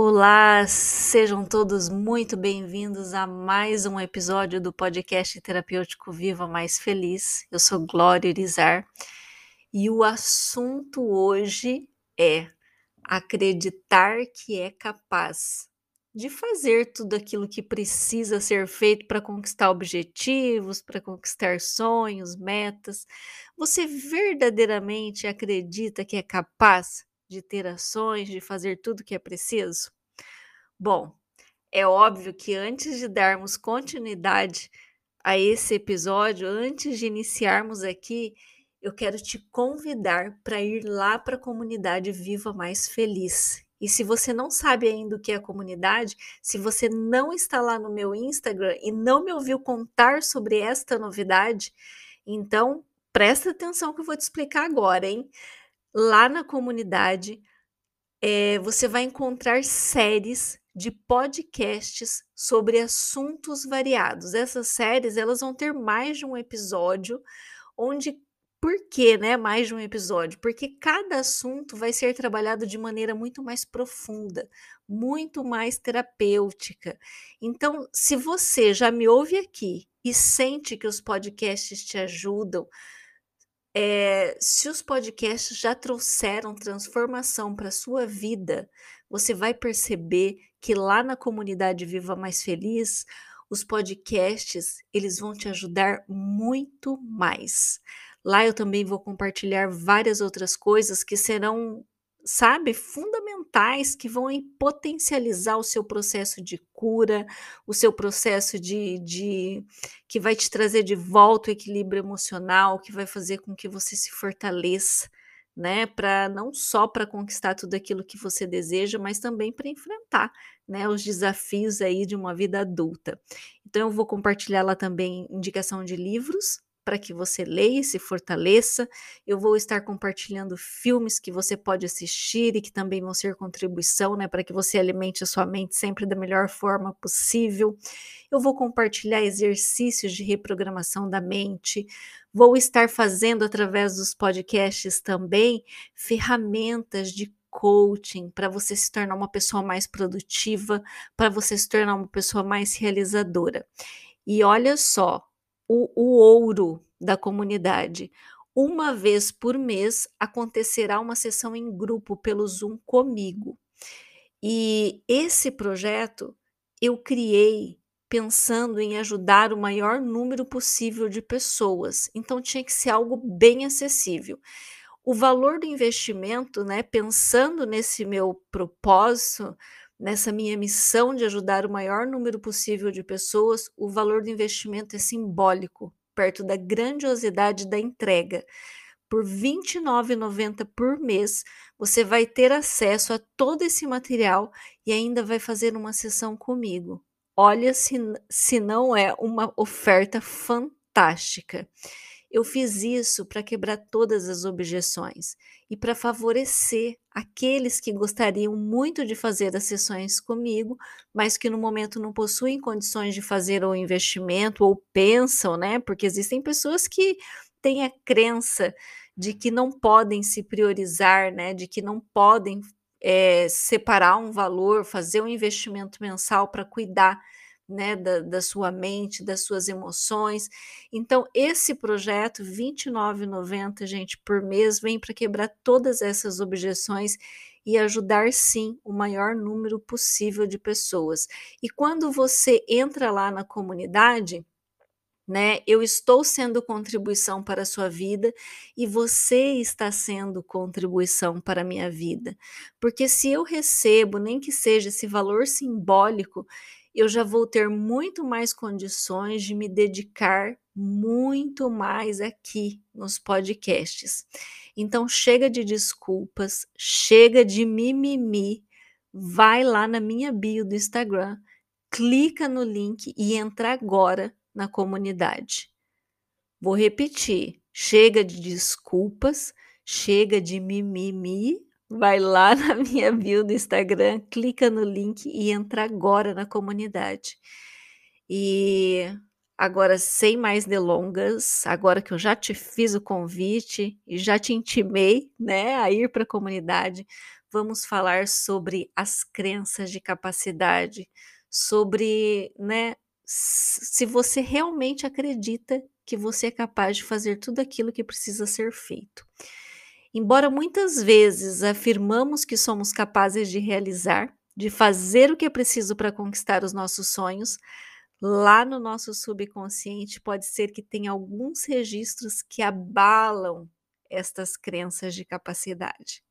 Olá, sejam todos muito bem-vindos a mais um episódio do podcast terapêutico Viva Mais Feliz. Eu sou Glória Irizar e o assunto hoje é acreditar que é capaz de fazer tudo aquilo que precisa ser feito para conquistar objetivos, para conquistar sonhos, metas. Você verdadeiramente acredita que é capaz de ter ações, de fazer tudo que é preciso? Bom, é óbvio que antes de darmos continuidade a esse episódio, antes de iniciarmos aqui, eu quero te convidar para ir lá para a comunidade Viva Mais Feliz. E se você não sabe ainda o que é a comunidade, se você não está lá no meu Instagram e não me ouviu contar sobre esta novidade, então presta atenção que eu vou te explicar agora, hein? Lá na comunidade, é, você vai encontrar séries de podcasts sobre assuntos variados. Essas séries elas vão ter mais de um episódio, onde por que, né, mais de um episódio? Porque cada assunto vai ser trabalhado de maneira muito mais profunda, muito mais terapêutica. Então, se você já me ouve aqui e sente que os podcasts te ajudam, é, se os podcasts já trouxeram transformação para a sua vida, você vai perceber que lá na comunidade Viva Mais Feliz, os podcasts, eles vão te ajudar muito mais. Lá eu também vou compartilhar várias outras coisas que serão sabe, fundamentais que vão potencializar o seu processo de cura, o seu processo de, de que vai te trazer de volta o equilíbrio emocional, que vai fazer com que você se fortaleça, né, para não só para conquistar tudo aquilo que você deseja, mas também para enfrentar, né, os desafios aí de uma vida adulta. Então eu vou compartilhar lá também indicação de livros, para que você leia e se fortaleça. Eu vou estar compartilhando filmes que você pode assistir e que também vão ser contribuição, né, para que você alimente a sua mente sempre da melhor forma possível. Eu vou compartilhar exercícios de reprogramação da mente. Vou estar fazendo através dos podcasts também ferramentas de coaching para você se tornar uma pessoa mais produtiva, para você se tornar uma pessoa mais realizadora. E olha só, o, o ouro da comunidade. Uma vez por mês acontecerá uma sessão em grupo pelo Zoom comigo. E esse projeto eu criei pensando em ajudar o maior número possível de pessoas. Então tinha que ser algo bem acessível. O valor do investimento, né, pensando nesse meu propósito, nessa minha missão de ajudar o maior número possível de pessoas, o valor do investimento é simbólico, perto da grandiosidade da entrega. Por R$ 29,90 por mês, você vai ter acesso a todo esse material e ainda vai fazer uma sessão comigo. Olha se, se não é uma oferta fantástica. Eu fiz isso para quebrar todas as objeções e para favorecer aqueles que gostariam muito de fazer as sessões comigo, mas que no momento não possuem condições de fazer o investimento ou pensam, né? Porque existem pessoas que têm a crença de que não podem se priorizar, né? De que não podem é, separar um valor, fazer um investimento mensal para cuidar né, da, da, sua mente, das suas emoções. Então, esse projeto, R$ 29,90, gente, por mês, vem para quebrar todas essas objeções e ajudar, sim, o maior número possível de pessoas. E quando você entra lá na comunidade, né? Eu estou sendo contribuição para a sua vida e você está sendo contribuição para a minha vida. Porque se eu recebo, nem que seja esse valor simbólico, eu já vou ter muito mais condições de me dedicar muito mais aqui nos podcasts. Então chega de desculpas, chega de mimimi, vai lá na minha bio do Instagram, clica no link e entra agora na comunidade. Vou repetir: chega de desculpas, chega de mimimi, vai lá na minha bio do Instagram, clica no link e entra agora na comunidade. E agora, sem mais delongas, agora que eu já te fiz o convite e já te intimei, né, a ir para a comunidade, vamos falar sobre as crenças de capacidade, sobre, né, se você realmente acredita que você é capaz de fazer tudo aquilo que precisa ser feito. Embora muitas vezes afirmamos que somos capazes de realizar, de fazer o que é preciso para conquistar os nossos sonhos, lá no nosso subconsciente pode ser que tenha alguns registros que abalam estas crenças de capacidade.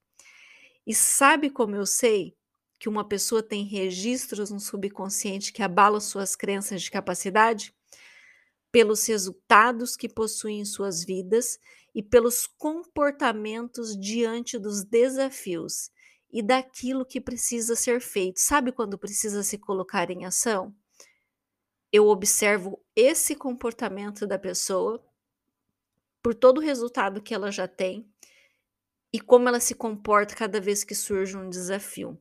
E sabe como eu sei que uma pessoa tem registros no subconsciente que abalam suas crenças de capacidade? Pelos resultados que possuem em suas vidas e pelos comportamentos diante dos desafios e daquilo que precisa ser feito. Sabe quando precisa se colocar em ação? Eu observo esse comportamento da pessoa por todo o resultado que ela já tem e como ela se comporta cada vez que surge um desafio.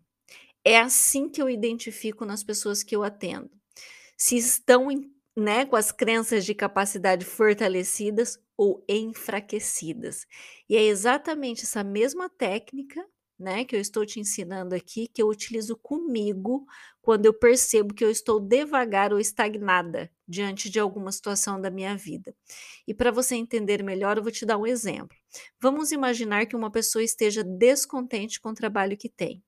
É assim que eu identifico nas pessoas que eu atendo. Se estão né, com as crenças de capacidade fortalecidas ou enfraquecidas. E é exatamente essa mesma técnica, né, que eu estou te ensinando aqui, que eu utilizo comigo quando eu percebo que eu estou devagar ou estagnada diante de alguma situação da minha vida. E para você entender melhor, eu vou te dar um exemplo. Vamos imaginar que uma pessoa esteja descontente com o trabalho que tem.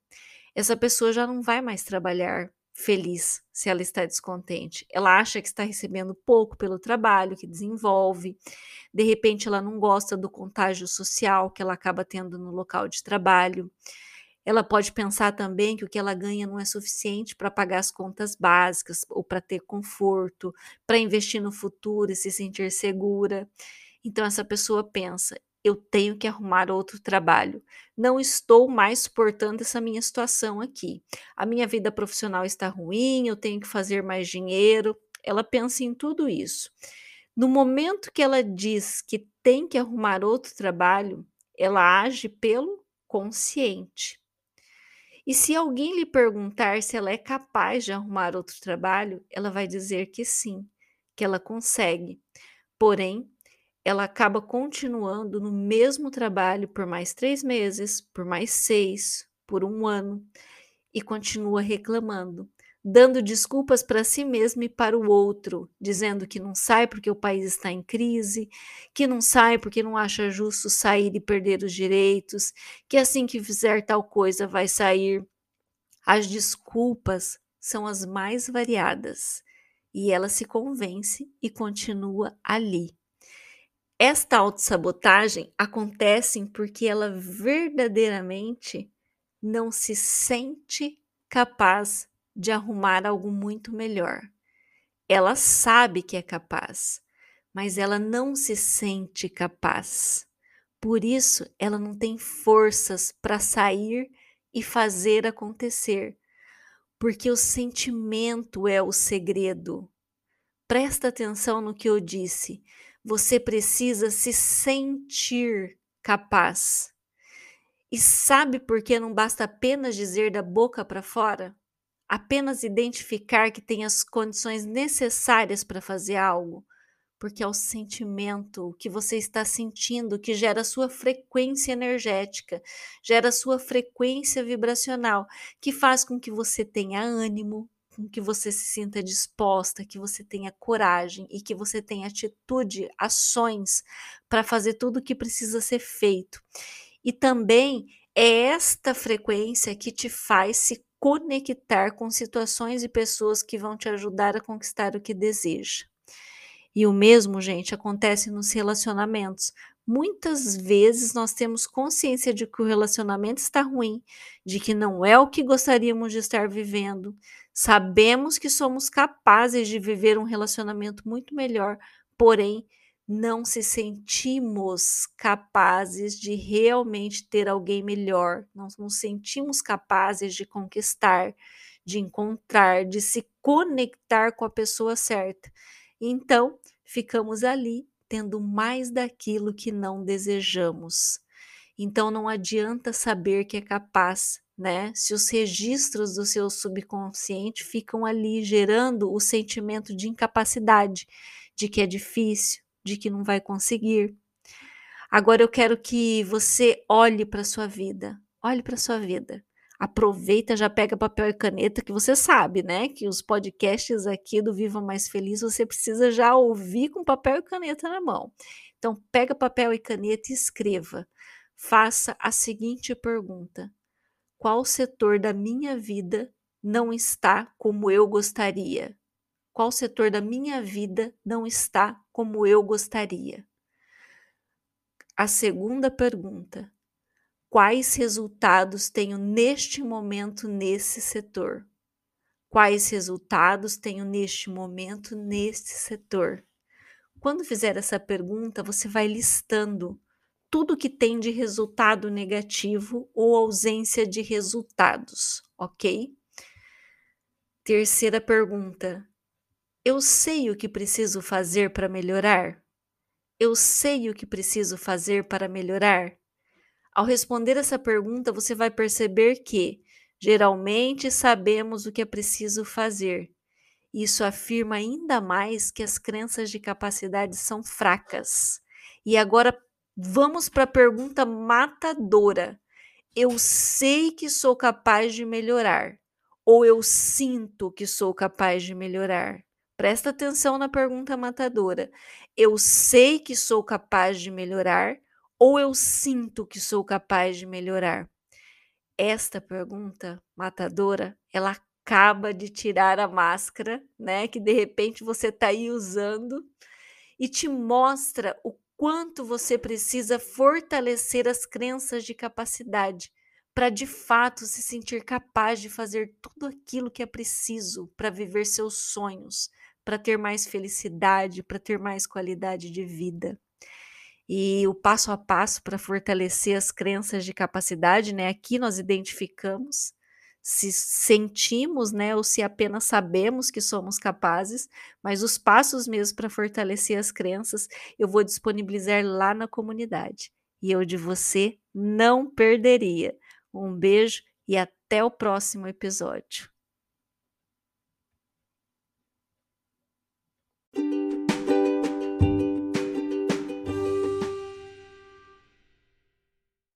Essa pessoa já não vai mais trabalhar feliz se ela está descontente. Ela acha que está recebendo pouco pelo trabalho que desenvolve. De repente, ela não gosta do contágio social que ela acaba tendo no local de trabalho. Ela pode pensar também que o que ela ganha não é suficiente para pagar as contas básicas ou para ter conforto, para investir no futuro e se sentir segura. Então, essa pessoa pensa: eu tenho que arrumar outro trabalho. Não estou mais suportando essa minha situação aqui. A minha vida profissional está ruim, eu tenho que fazer mais dinheiro. Ela pensa em tudo isso. No momento que ela diz que tem que arrumar outro trabalho, ela age pelo consciente. E se alguém lhe perguntar se ela é capaz de arrumar outro trabalho, ela vai dizer que sim, que ela consegue. Porém, ela acaba continuando no mesmo trabalho por mais três meses, por mais seis, por um ano, e continua reclamando, dando desculpas para si mesma e para o outro, dizendo que não sai porque o país está em crise, que não sai porque não acha justo sair e perder os direitos, que assim que fizer tal coisa vai sair. As desculpas são as mais variadas e ela se convence e continua ali esta autossabotagem acontece porque ela verdadeiramente não se sente capaz de arrumar algo muito melhor. Ela sabe que é capaz, mas ela não se sente capaz. Por isso, ela não tem forças para sair e fazer acontecer, porque o sentimento é o segredo. Presta atenção no que eu disse. Você precisa se sentir capaz. E sabe por que não basta apenas dizer da boca para fora? Apenas identificar que tem as condições necessárias para fazer algo? Porque é o sentimento que você está sentindo que gera a sua frequência energética, gera a sua frequência vibracional, que faz com que você tenha ânimo, com que você se sinta disposta, que você tenha coragem e que você tenha atitude, ações para fazer tudo o que precisa ser feito. E também é esta frequência que te faz se conectar com situações e pessoas que vão te ajudar a conquistar o que deseja. E o mesmo, gente, acontece nos relacionamentos. Muitas vezes nós temos consciência de que o relacionamento está ruim, de que não é o que gostaríamos de estar vivendo, Sabemos que somos capazes de viver um relacionamento muito melhor, porém não se sentimos capazes de realmente ter alguém melhor, não nos sentimos capazes de conquistar, de encontrar, de se conectar com a pessoa certa. Então, ficamos ali tendo mais daquilo que não desejamos. Então, não adianta saber que é capaz né? Se os registros do seu subconsciente ficam ali gerando o sentimento de incapacidade, de que é difícil, de que não vai conseguir. Agora eu quero que você olhe para sua vida. Olhe para sua vida. aproveita, já pega papel e caneta, que você sabe, né? Que os podcasts aqui do Viva Mais Feliz você precisa já ouvir com papel e caneta na mão. Então, pega papel e caneta e escreva. Faça a seguinte pergunta: Qual setor da minha vida não está como eu gostaria? Qual setor da minha vida não está como eu gostaria? A segunda pergunta: Quais resultados tenho neste momento nesse setor? Quais resultados tenho neste momento neste setor? Quando fizer essa pergunta, você vai listando tudo que tem de resultado negativo ou ausência de resultados, ok? Terceira pergunta: Eu sei o que preciso fazer para melhorar? Eu sei o que preciso fazer para melhorar? Ao responder essa pergunta, você vai perceber que, geralmente, sabemos o que é preciso fazer. Isso afirma ainda mais que as crenças de capacidade são fracas. E agora vamos para a pergunta matadora. Eu sei que sou capaz de melhorar, ou eu sinto que sou capaz de melhorar. Presta atenção na pergunta matadora. Eu sei que sou capaz de melhorar ou eu sinto que sou capaz de melhorar? Esta pergunta matadora, ela acaba de tirar a máscara, né, que de repente você está aí usando e te mostra o quanto você precisa fortalecer as crenças de capacidade para de fato se sentir capaz de fazer tudo aquilo que é preciso para viver seus sonhos, para ter mais felicidade, para ter mais qualidade de vida. E o passo a passo para fortalecer as crenças de capacidade, né? Aqui nós identificamos se sentimos, né, ou se apenas sabemos que somos capazes, mas os passos mesmo para fortalecer as crenças eu vou disponibilizar lá na comunidade. E eu de você não perderia. Um beijo e até o próximo episódio.